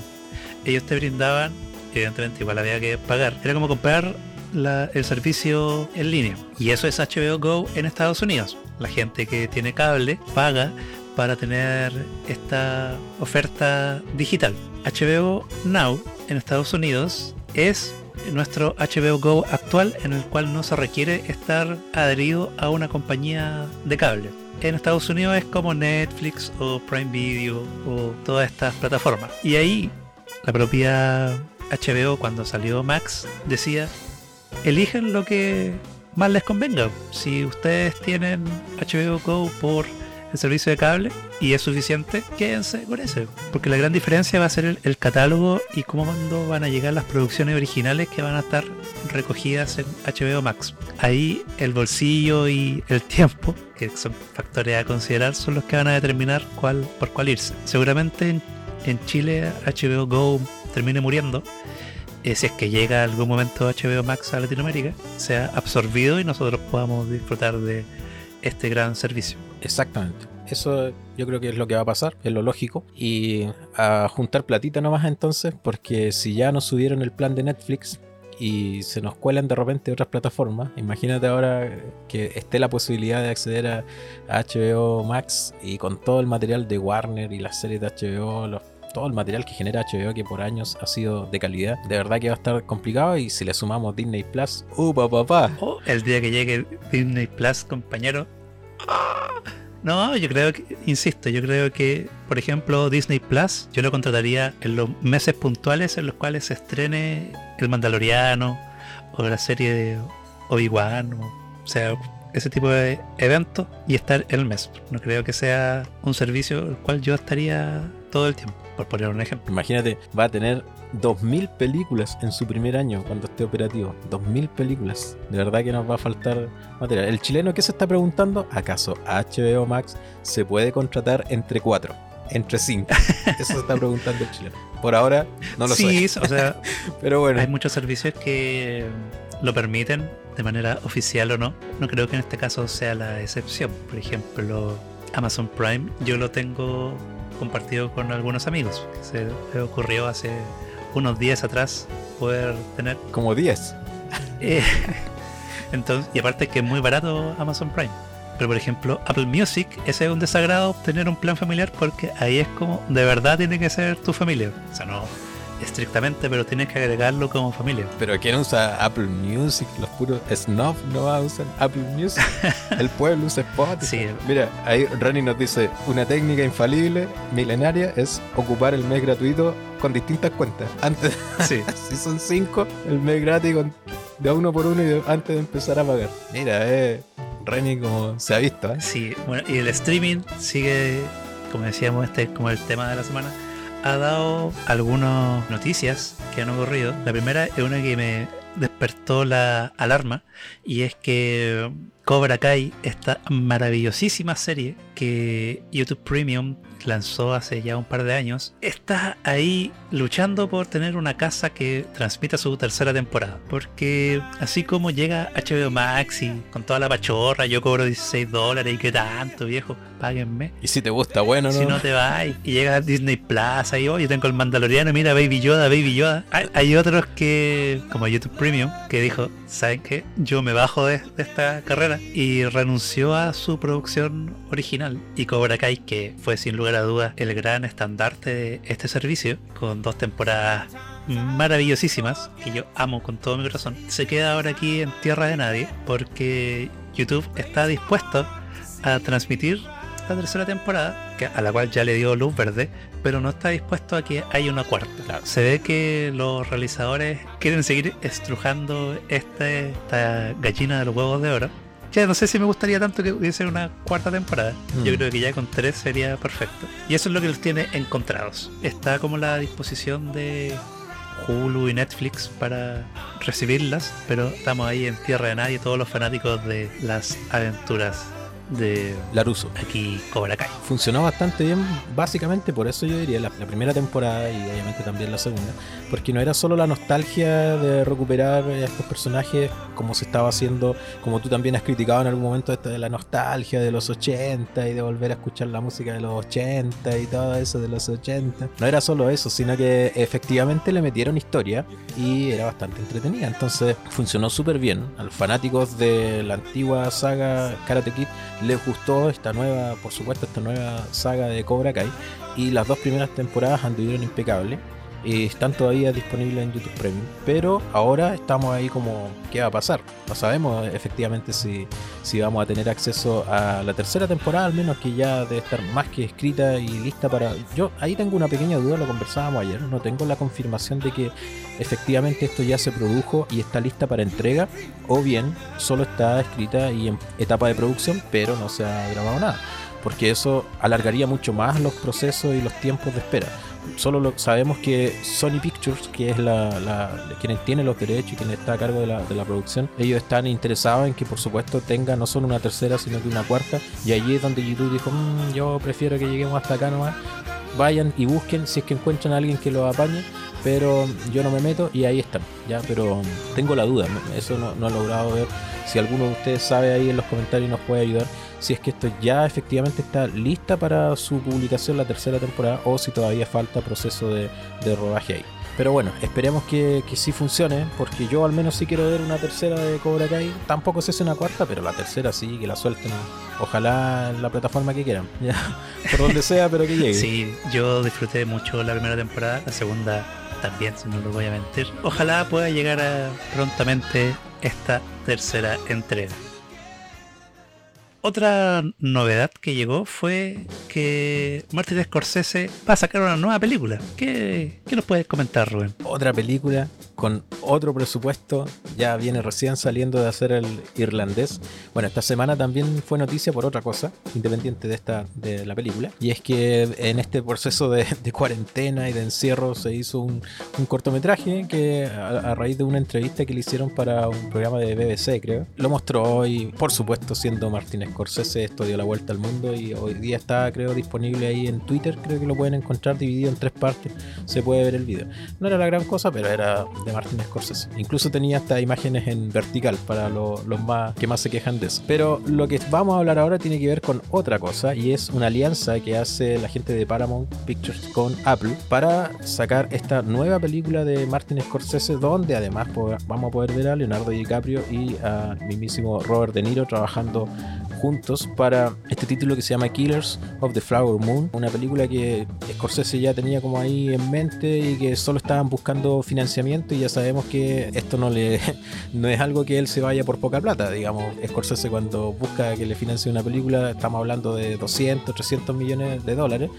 Speaker 2: Ellos te brindaban, evidentemente igual había que pagar, era como comprar el servicio en línea. Y eso es HBO Go en Estados Unidos la gente que tiene cable paga para tener esta oferta digital. HBO Now en Estados Unidos es nuestro HBO Go actual en el cual no se requiere estar adherido a una compañía de cable. En Estados Unidos es como Netflix o Prime Video o todas estas plataformas. Y ahí la propia HBO cuando salió Max decía, eligen lo que más les convenga. Si ustedes tienen HBO Go por el servicio de cable y es suficiente, quédense con ese. Porque la gran diferencia va a ser el, catálogo y cómo van a llegar las producciones originales que van a estar recogidas en HBO Max. Ahí el bolsillo y el tiempo, que son factores a considerar, son los que van a determinar cuál, por cuál irse. Seguramente en, en Chile HBO Go termine muriendo eh, si es que llega algún momento HBO Max a Latinoamérica, sea absorbido y nosotros podamos disfrutar de este gran servicio.
Speaker 3: Exactamente. Eso yo creo que es lo que va a pasar, es lo lógico. Y a juntar platita nomás entonces, porque si ya nos subieron el plan de Netflix y se nos cuelan de repente otras plataformas, imagínate ahora que esté la posibilidad de acceder a, HBO Max y con todo el material de Warner y las series de HBO, los todo el material que genera HBO, que por años ha sido de calidad, de verdad que va a estar complicado. Y si le sumamos Disney Plus, ¡uh, papá!
Speaker 2: Oh, el día que llegue Disney Plus, compañero. No, yo creo que, insisto, yo creo que, por ejemplo, Disney Plus, yo lo contrataría en los meses puntuales en los cuales se estrene El Mandaloriano o la serie de Obi-Wan, o sea, ese tipo de eventos y estar el mes. No creo que sea un servicio el cual yo estaría todo el tiempo, por poner un ejemplo.
Speaker 3: Imagínate, va a tener 2.000 películas en su primer año cuando esté operativo. 2.000 películas. De verdad que nos va a faltar material. El chileno que se está preguntando, ¿acaso HBO Max se puede contratar entre 4? Entre 5. Eso se está preguntando el chileno. Por ahora no lo
Speaker 2: sí,
Speaker 3: sé.
Speaker 2: o sea,
Speaker 3: Pero bueno.
Speaker 2: hay muchos servicios que lo permiten de manera oficial o no. No creo que en este caso sea la excepción. Por ejemplo, Amazon Prime, yo lo tengo compartido con algunos amigos. Se me ocurrió hace unos días atrás poder tener.
Speaker 3: Como 10.
Speaker 2: eh, entonces, y aparte que es muy barato Amazon Prime. Pero por ejemplo, Apple Music, ese es un desagrado obtener un plan familiar porque ahí es como de verdad tiene que ser tu familia. O sea, no estrictamente, pero tienes que agregarlo como familia.
Speaker 3: Pero ¿quién usa Apple Music? Los puros snob no usar Apple Music. El pueblo usa Spotify.
Speaker 2: Sí.
Speaker 3: Mira, ahí Rani nos dice, una técnica infalible, milenaria, es ocupar el mes gratuito con distintas cuentas. Antes,
Speaker 2: Sí.
Speaker 3: si son cinco, el mes gratis con- de a uno por uno y de- antes de empezar a pagar. Mira, eh, Rani como se ha visto, ¿eh?
Speaker 2: Sí, bueno, y el streaming sigue, como decíamos, este es como el tema de la semana. Ha dado algunas noticias que han ocurrido. La primera es una que me despertó la alarma y es que Cobra Kai, esta maravillosísima serie que YouTube Premium lanzó hace ya un par de años, está ahí luchando por tener una casa que transmita su tercera temporada. Porque así como llega HBO Max y con toda la pachorra, yo cobro 16 dólares y qué tanto, viejo, páguenme.
Speaker 3: Y si te gusta, bueno, ¿no?
Speaker 2: Si no te vas y llega Disney Plus, ahí yo tengo el Mandaloriano, mira Baby Yoda, Baby Yoda. Hay, hay otros que, como YouTube Premium, que dijo, ¿saben qué? Yo me bajo de, de esta carrera y renunció a su producción original. Y Cobra Kai, que fue sin lugar a dudas el gran estandarte de este servicio, con dos temporadas maravillosísimas, que yo amo con todo mi corazón, se queda ahora aquí en tierra de nadie, porque YouTube está dispuesto a transmitir la tercera temporada, que, a la cual ya le dio luz verde, pero no está dispuesto a que haya una cuarta.
Speaker 3: Claro.
Speaker 2: Se ve que los realizadores quieren seguir estrujando este, esta gallina de los huevos de oro. Ya no sé si me gustaría tanto que hubiese una cuarta temporada. Yo
Speaker 3: Mm.
Speaker 2: creo que ya con tres sería perfecto. Y eso es lo que los tiene encontrados. Está como la disposición de Hulu y Netflix para recibirlas, pero estamos ahí en tierra de nadie, todos los fanáticos de las aventuras de
Speaker 3: Laruso.
Speaker 2: aquí Cobra Kai.
Speaker 3: funcionó bastante bien, básicamente por eso yo diría la, la primera temporada y obviamente también la segunda, porque no era solo la nostalgia de recuperar a estos personajes como se estaba haciendo, como tú también has criticado en algún momento esto de la nostalgia de los 80 y de volver a escuchar la música de los 80 y todo eso de los 80. No era solo eso, sino que efectivamente le metieron historia y era bastante entretenida, entonces funcionó súper bien. A los fanáticos de la antigua saga Karate Kid les gustó esta nueva, por supuesto, esta nueva saga de Cobra Kai. Y las dos primeras temporadas anduvieron impecables. Y están todavía disponibles en YouTube Premium. Pero ahora estamos ahí como, ¿qué va a pasar? No sabemos efectivamente si, si vamos a tener acceso a la tercera temporada, al menos que ya debe estar más que escrita y lista para... Yo ahí tengo una pequeña duda, lo conversábamos ayer. No tengo la confirmación de que efectivamente esto ya se produjo y está lista para entrega. O bien solo está escrita y en etapa de producción, pero no se ha grabado nada porque eso alargaría mucho más los procesos y los tiempos de espera. Solo lo, sabemos que Sony Pictures, que es la, la- quien tiene los derechos y quien está a cargo de la, producción, ellos están interesados en que por supuesto tenga no solo una tercera, sino que una cuarta. Y allí es donde YouTube dijo, "Mm, yo prefiero que lleguemos hasta acá nomás. Vayan y busquen si es que encuentran a alguien que lo apañe, pero yo no me meto y ahí están. Ya, pero tengo la duda, eso no, no he logrado ver. Si alguno de ustedes sabe ahí en los comentarios nos puede ayudar si es que esto ya efectivamente está lista para su publicación la tercera temporada o si todavía falta proceso de, rodaje ahí. Pero bueno, esperemos que, que sí funcione, porque yo al menos sí quiero ver una tercera de Cobra Kai. Tampoco sé si una cuarta, pero la tercera sí, que la suelten. Ojalá en la plataforma que quieran. Por donde sea, pero que llegue.
Speaker 2: Sí, yo disfruté mucho la primera temporada, la segunda también, si no lo voy a mentir. Ojalá pueda llegar prontamente esta tercera entrega. Otra novedad que llegó fue que Martin Scorsese va a sacar una nueva película. ¿Qué, qué nos puedes comentar, Rubén?
Speaker 3: Otra película con otro presupuesto. Ya viene recién saliendo de hacer el irlandés. Bueno, esta semana también fue noticia por otra cosa, independiente de esta de la película. Y es que en este proceso de, de cuarentena y de encierro se hizo un, un cortometraje que a, a, raíz de una entrevista que le hicieron para un programa de BBC, creo, lo mostró y por supuesto siendo Martin Scorsese esto dio la vuelta al mundo y hoy día está creo disponible ahí en Twitter, creo que lo pueden encontrar dividido en tres partes, se puede ver el video. No era la gran cosa, pero era de Martin Scorsese. Incluso tenía hasta imágenes en vertical para lo, los más que más se quejan de eso. Pero lo que vamos a hablar ahora tiene que ver con otra cosa y es una alianza que hace la gente de Paramount Pictures con Apple para sacar esta nueva película de Martin Scorsese donde además vamos a poder ver a Leonardo DiCaprio y a mismísimo Robert De Niro trabajando juntos para este título que se llama Killers of the Flower Moon, una película que Scorsese ya tenía como ahí en mente y que solo estaban buscando financiamiento y ya sabemos que esto no le no es algo que él se vaya por poca plata, digamos, Scorsese cuando busca que le financie una película estamos hablando de 200, 300 millones de dólares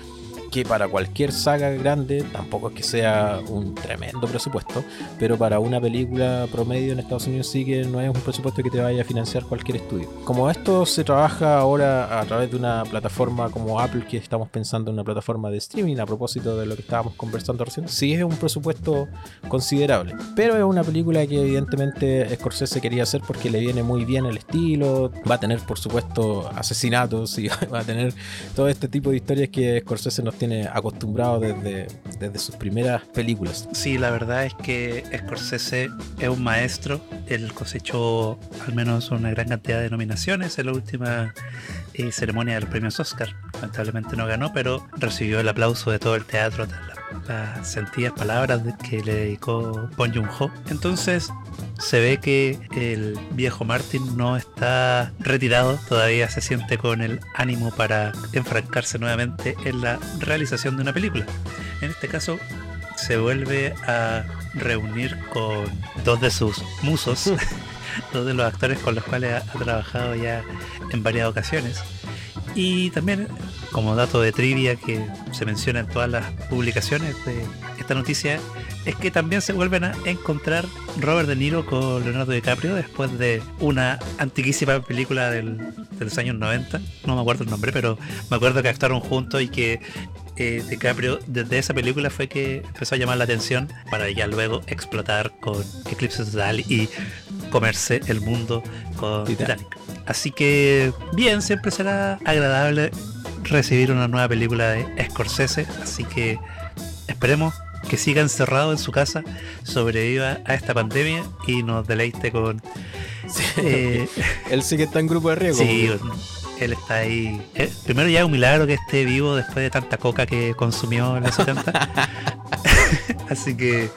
Speaker 3: que para cualquier saga grande tampoco es que sea un tremendo presupuesto, pero para una película promedio en Estados Unidos sí que no es un presupuesto que te vaya a financiar cualquier estudio. Como esto se trabaja ahora a través de una plataforma como Apple, que estamos pensando en una plataforma de streaming a propósito de lo que estábamos conversando recién, sí es un presupuesto considerable, pero es una película que evidentemente Scorsese quería hacer porque le viene muy bien el estilo, va a tener por supuesto asesinatos y va a tener todo este tipo de historias que Scorsese nos tiene acostumbrado desde, desde sus primeras películas.
Speaker 2: Sí, la verdad es que Scorsese es un maestro. Él cosechó al menos una gran cantidad de nominaciones en la última eh, ceremonia de los premios Oscar. Lamentablemente no ganó, pero recibió el aplauso de todo el teatro, las, las sentidas palabras que le dedicó Bong Joon-ho. Entonces, se ve que el viejo Martin no está retirado, todavía se siente con el ánimo para enfrancarse nuevamente en la realización de una película. En este caso, se vuelve a reunir con dos de sus musos, dos de los actores con los cuales ha, trabajado ya en varias ocasiones. Y también, como dato de trivia que se menciona en todas las publicaciones de esta noticia, es que también se vuelven a encontrar Robert De Niro con Leonardo DiCaprio después de una antiquísima película de los años 90. No me acuerdo el nombre, pero me acuerdo que actuaron juntos y que eh, DiCaprio desde esa película fue que empezó a llamar la atención para ya luego explotar con Eclipse Total y comerse el mundo con Titanic. Titanic. Así que bien, siempre será agradable recibir una nueva película de Scorsese, así que esperemos que siga encerrado en su casa, sobreviva a esta pandemia y nos deleite con...
Speaker 3: Sí, eh, él sí que está en grupo de riesgo.
Speaker 2: Sí, él está ahí. Eh, primero ya es un milagro que esté vivo después de tanta coca que consumió en los 70. Así que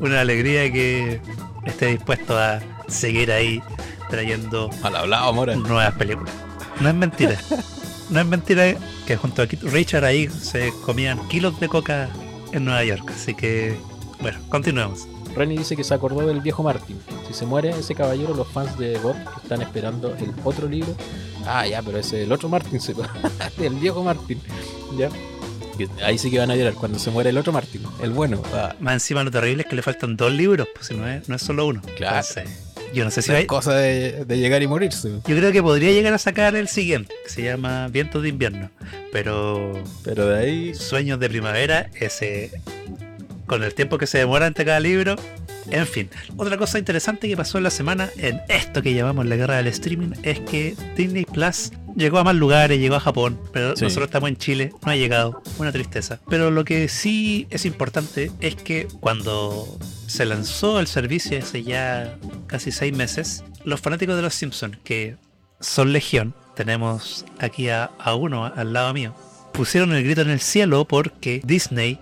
Speaker 2: una alegría que esté dispuesto a seguir ahí trayendo
Speaker 3: Al hablado, Mora.
Speaker 2: nuevas películas. No es mentira. No es mentira que junto a Richard ahí se comían kilos de coca en Nueva York. Así que, bueno, continuemos.
Speaker 3: Renny dice que se acordó del viejo Martin. Si se muere ese caballero, los fans de God están esperando el otro libro. Ah, ya, pero ese el otro Martin, se... el viejo Martin. Ya. Ahí sí que van a llorar cuando se muere el otro Martin, el bueno. Ah.
Speaker 2: Más encima lo terrible es que le faltan dos libros, pues si no es, no es solo uno.
Speaker 3: Claro.
Speaker 2: Entonces, yo no sé si
Speaker 3: es
Speaker 2: hay...
Speaker 3: cosa de, de, llegar y morirse.
Speaker 2: Yo creo que podría llegar a sacar el siguiente, que se llama Vientos de invierno. Pero.
Speaker 3: Pero de ahí.
Speaker 2: Sueños de primavera, ese. Con el tiempo que se demora entre cada libro. En fin, otra cosa interesante que pasó en la semana en esto que llamamos la guerra del streaming es que Disney Plus llegó a más lugares, llegó a Japón, pero sí. nosotros estamos en Chile, no ha llegado, una tristeza. Pero lo que sí es importante es que cuando se lanzó el servicio hace ya casi seis meses, los fanáticos de los Simpsons, que son legión, tenemos aquí a, a uno al lado mío, pusieron el grito en el cielo porque Disney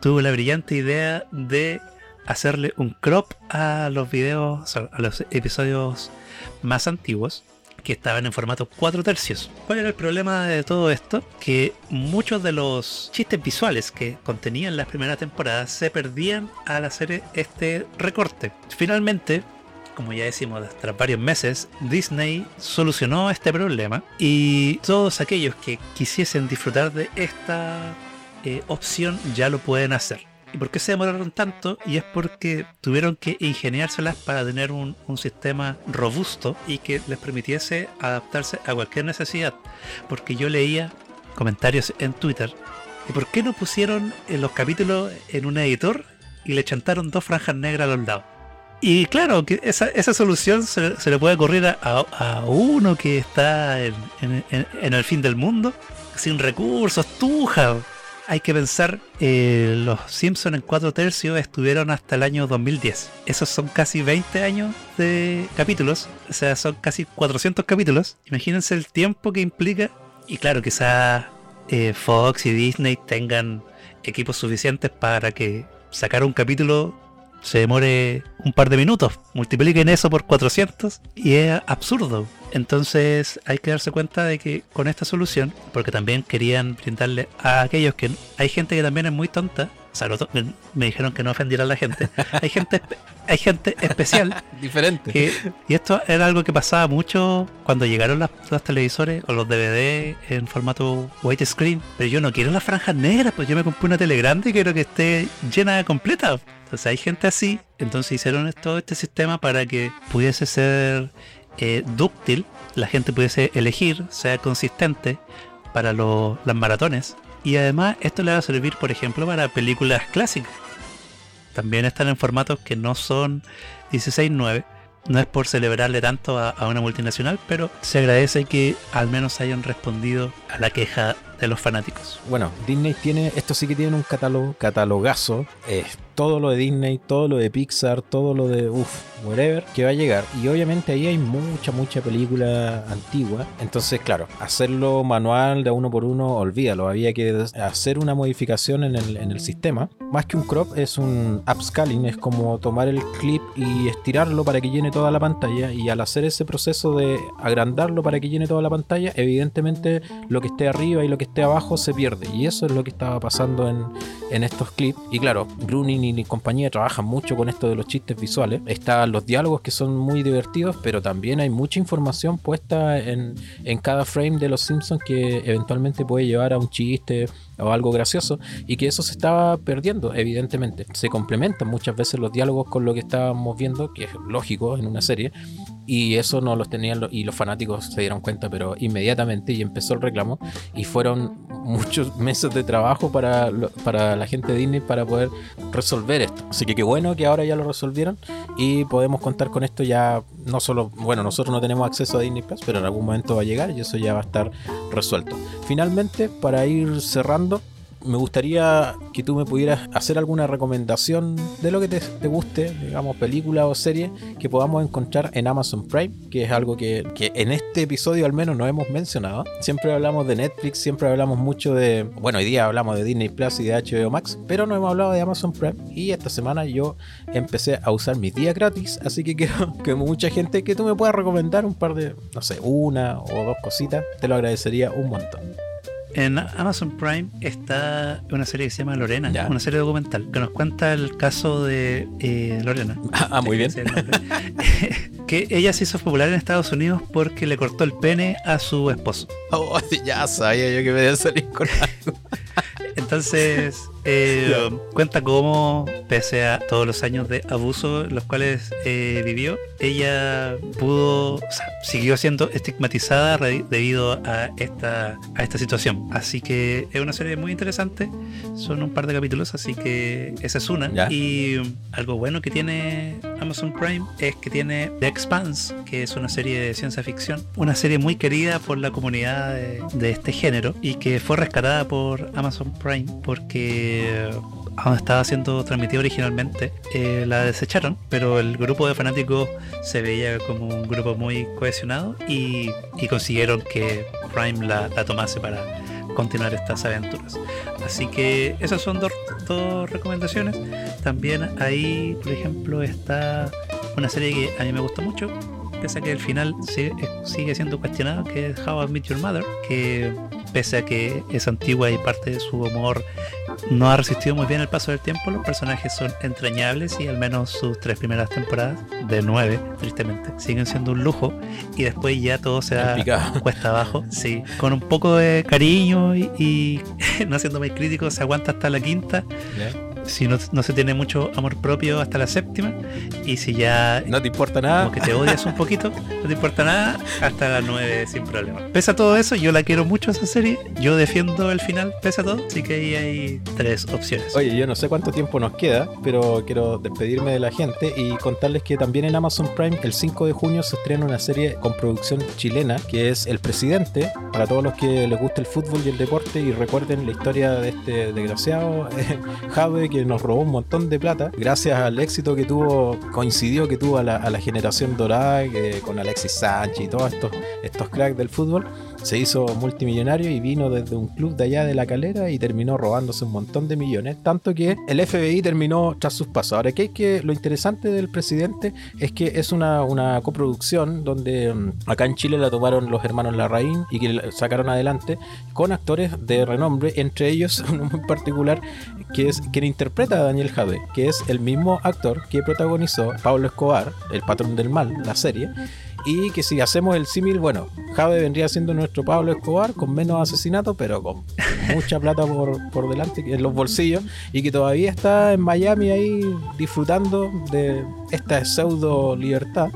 Speaker 2: tuvo la brillante idea de hacerle un crop a los videos, a los episodios más antiguos que estaban en formato 4 tercios. ¿Cuál era el problema de todo esto? Que muchos de los chistes visuales que contenían las primeras temporadas se perdían al hacer este recorte. Finalmente, como ya decimos, tras varios meses, Disney solucionó este problema y todos aquellos que quisiesen disfrutar de esta eh, opción ya lo pueden hacer. ¿Y por qué se demoraron tanto? Y es porque tuvieron que ingeniárselas para tener un, sistema robusto y que les permitiese adaptarse a cualquier necesidad. Porque yo leía comentarios en Twitter. ¿Y por qué no pusieron en los capítulos en un editor y le chantaron dos franjas negras a los lados? Y claro, que esa, esa solución se, le puede ocurrir a, uno que está en, en, el fin del mundo, sin recursos, tuja hay que pensar, eh, los Simpsons en 4 tercios estuvieron hasta el año 2010. Esos son casi 20 años de capítulos, o sea, son casi 400 capítulos. Imagínense el tiempo que implica. Y claro, quizás eh, Fox y Disney tengan equipos suficientes para que sacar un capítulo se demore un par de minutos. Multipliquen eso por 400 y es absurdo. Entonces hay que darse cuenta de que con esta solución, porque también querían brindarle a aquellos que hay gente que también es muy tonta, o sea, me dijeron que no ofendiera a la gente. Hay gente, hay gente especial.
Speaker 3: Diferente.
Speaker 2: y esto era algo que pasaba mucho cuando llegaron las, los televisores o los DVD en formato widescreen. Pero yo no quiero las franjas negras, pues yo me compré una tele grande y quiero que esté llena de completa. Entonces hay gente así. Entonces hicieron todo este sistema para que pudiese ser eh, dúctil, la gente pudiese elegir, sea consistente para las maratones. Y además esto le va a servir, por ejemplo, para películas clásicas. También están en formatos que no son 16.9. No es por celebrarle tanto a, una multinacional, pero se agradece que al menos hayan respondido a la queja de los fanáticos.
Speaker 3: Bueno, Disney tiene, esto sí que tiene un catálogo, catalogazo. Eh, todo lo de Disney, todo lo de Pixar, todo lo de uff, whatever, que va a llegar. Y obviamente ahí hay mucha, mucha película antigua. Entonces, claro, hacerlo manual de uno por uno, olvídalo. Había que hacer una modificación en el, en el sistema. Más que un crop, es un upscaling, es como tomar el clip y estirarlo para que llene toda la pantalla. Y al hacer ese proceso de agrandarlo para que llene toda la pantalla, evidentemente lo que esté arriba y lo que esté abajo se pierde. Y eso es lo que estaba pasando en, en estos clips. Y claro, Bruning y compañía trabajan mucho con esto de los chistes visuales. Están los diálogos que son muy divertidos, pero también hay mucha información puesta en, en cada frame de los Simpsons que eventualmente puede llevar a un chiste o algo gracioso y que eso se estaba perdiendo, evidentemente. Se complementan muchas veces los diálogos con lo que estábamos viendo, que es lógico en una serie, y eso no los tenían y los fanáticos se dieron cuenta, pero inmediatamente y empezó el reclamo y fueron muchos meses de trabajo para, para la gente de Disney para poder resolver esto. Así que qué bueno que ahora ya lo resolvieron y podemos contar con esto ya no solo, bueno, nosotros no tenemos acceso a Disney Plus, pero en algún momento va a llegar y eso ya va a estar resuelto. Finalmente, para ir cerrando, me gustaría que tú me pudieras hacer alguna recomendación de lo que te, guste, digamos, película o serie que podamos encontrar en Amazon Prime, que es algo que, que, en este episodio al menos no hemos mencionado. Siempre hablamos de Netflix, siempre hablamos mucho de, bueno, hoy día hablamos de Disney Plus y de HBO Max, pero no hemos hablado de Amazon Prime y esta semana yo empecé a usar mis días gratis, así que quiero que mucha gente que tú me puedas recomendar un par de, no sé, una o dos cositas, te lo agradecería un montón.
Speaker 2: En Amazon Prime está una serie que se llama Lorena, una serie documental, que nos cuenta el caso de eh, Lorena.
Speaker 3: Ah, muy bien.
Speaker 2: que ella se hizo popular en Estados Unidos porque le cortó el pene a su esposo.
Speaker 3: Oh, ya sabía yo que me iba a salir con algo.
Speaker 2: Entonces, eh, cuenta cómo, pese a todos los años de abuso los cuales eh, vivió, ella pudo, o sea, siguió siendo estigmatizada debido a esta, a esta situación. Así que es una serie muy interesante, son un par de capítulos, así que esa es una. Y algo bueno que tiene Amazon Prime es que tiene The Expanse, que es una serie de ciencia ficción, una serie muy querida por la comunidad de, de este género y que fue rescatada por Amazon Prime porque donde estaba siendo transmitida originalmente, eh, la desecharon, pero el grupo de fanáticos se veía como un grupo muy cohesionado y, consiguieron que Prime la, tomase para continuar estas aventuras. Así que esas son dos, dos recomendaciones. También ahí, por ejemplo, está una serie que a mí me gusta mucho, pese a que el final sigue, sigue siendo cuestionado, que es How I Met Your Mother, que pese a que es antigua y parte de su humor no ha resistido muy bien el paso del tiempo, los personajes son entrañables y al menos sus tres primeras temporadas, de nueve, tristemente, siguen siendo un lujo y después ya todo se da cuesta abajo, sí, con un poco de cariño y, no siendo muy crítico, se aguanta hasta la quinta si no, no, se tiene mucho amor propio hasta la séptima y si ya
Speaker 3: no te importa nada.
Speaker 2: como que te odias un poquito no te importa nada hasta la nueve sin problema. Pese a todo eso yo la quiero mucho esa serie. Yo defiendo el final pese a todo así que ahí hay tres opciones.
Speaker 3: Oye yo no sé cuánto tiempo nos queda pero quiero despedirme de la gente y contarles que también en Amazon Prime el 5 de junio se estrena una serie con producción chilena que es El Presidente. Para todos los que les gusta el fútbol y el deporte y recuerden la historia de este desgraciado Jave que nos robó un montón de plata gracias al éxito que tuvo, coincidió que tuvo a la, generación dorada con Alexis Sánchez y todos estos, estos cracks del fútbol se hizo multimillonario y vino desde un club de allá de la calera y terminó robándose un montón de millones, tanto que el FBI terminó tras sus pasos. Ahora, que, que lo interesante del presidente es que es una, una coproducción donde mm, acá en Chile la tomaron los hermanos Larraín y que sacaron adelante con actores de renombre, entre ellos uno muy particular que es quien interpreta a Daniel Jade, que es el mismo actor que protagonizó Pablo Escobar, el patrón del mal, la serie y que si hacemos el símil, bueno, Jave vendría siendo nuestro Pablo Escobar con menos asesinatos, pero con mucha plata por, por delante en los bolsillos y que todavía está en Miami ahí disfrutando de esta pseudo libertad.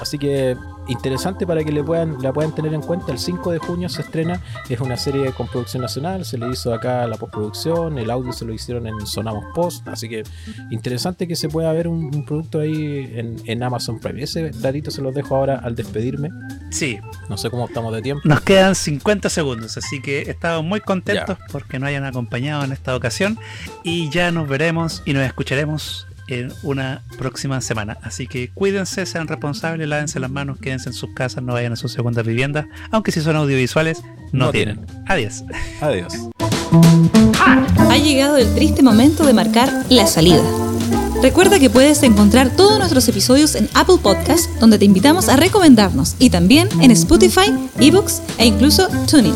Speaker 3: Así que interesante para que le puedan, la puedan tener en cuenta. El 5 de junio se estrena, es una serie con producción nacional, se le hizo acá la postproducción, el audio se lo hicieron en Sonamos Post, así que interesante que se pueda ver un, producto ahí en, Amazon Prime. Ese datito se los dejo ahora al despedirme.
Speaker 2: Sí.
Speaker 3: No sé cómo estamos de tiempo.
Speaker 2: Nos quedan 50 segundos, así que estamos muy contentos porque nos hayan acompañado en esta ocasión y ya nos veremos y nos escucharemos en una próxima semana. Así que cuídense, sean responsables, lávense las manos, quédense en sus casas, no vayan a sus segundas viviendas, aunque si son audiovisuales, no, tienen. Adiós.
Speaker 3: Adiós.
Speaker 1: Ha llegado el triste momento de marcar la salida. Recuerda que puedes encontrar todos nuestros episodios en Apple Podcast, donde te invitamos a recomendarnos, y también en Spotify, eBooks e incluso Tuning.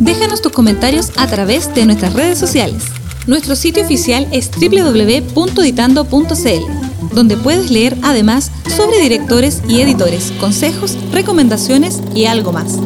Speaker 1: Déjanos tus comentarios a través de nuestras redes sociales. Nuestro sitio oficial es www.editando.cl, donde puedes leer además sobre directores y editores, consejos, recomendaciones y algo más.